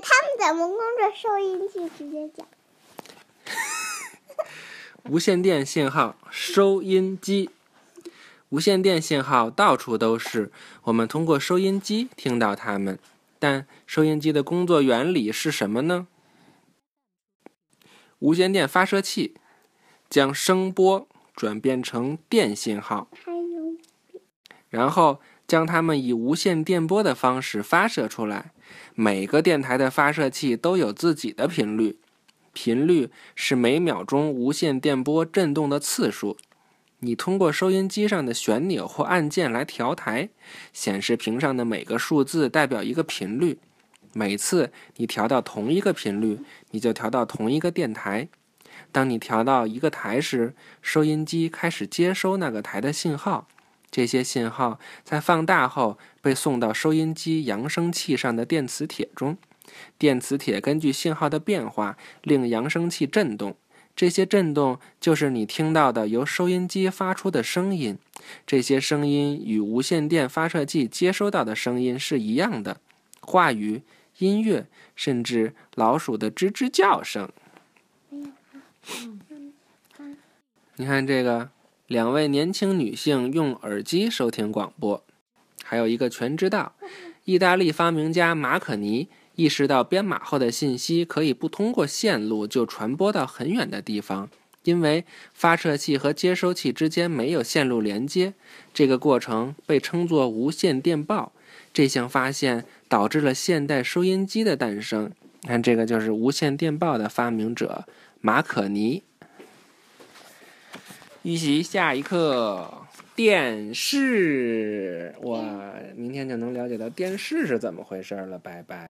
他们怎么工作收音机？直接讲。无线电信号收音机，无线电信号到处都是，我们通过收音机听到它们。但收音机的工作原理是什么呢？无线电发射器将声波转变成电信号，然后将它们以无线电波的方式发射出来。每个电台的发射器都有自己的频率，频率是每秒钟无线电波振动的次数。你通过收音机上的旋钮或按键来调台，显示屏上的每个数字代表一个频率。每次你调到同一个频率，你就调到同一个电台。当你调到一个台时，收音机开始接收那个台的信号。这些信号在放大后被送到收音机扬声器上的电磁铁中，电磁铁根据信号的变化令扬声器振动。这些震动就是你听到的由收音机发出的声音，这些声音与无线电发射器接收到的声音是一样的，话语、音乐，甚至老鼠的吱吱叫声。你看这个，两位年轻女性用耳机收听广播，还有一个全知道，意大利发明家马可尼。意识到编码后的信息可以不通过线路就传播到很远的地方，因为发射器和接收器之间没有线路连接。这个过程被称作无线电报。这项发现导致了现代收音机的诞生。看，这个就是无线电报的发明者马可尼。预习下一课，电视。我明天就能了解到电视是怎么回事了。拜拜。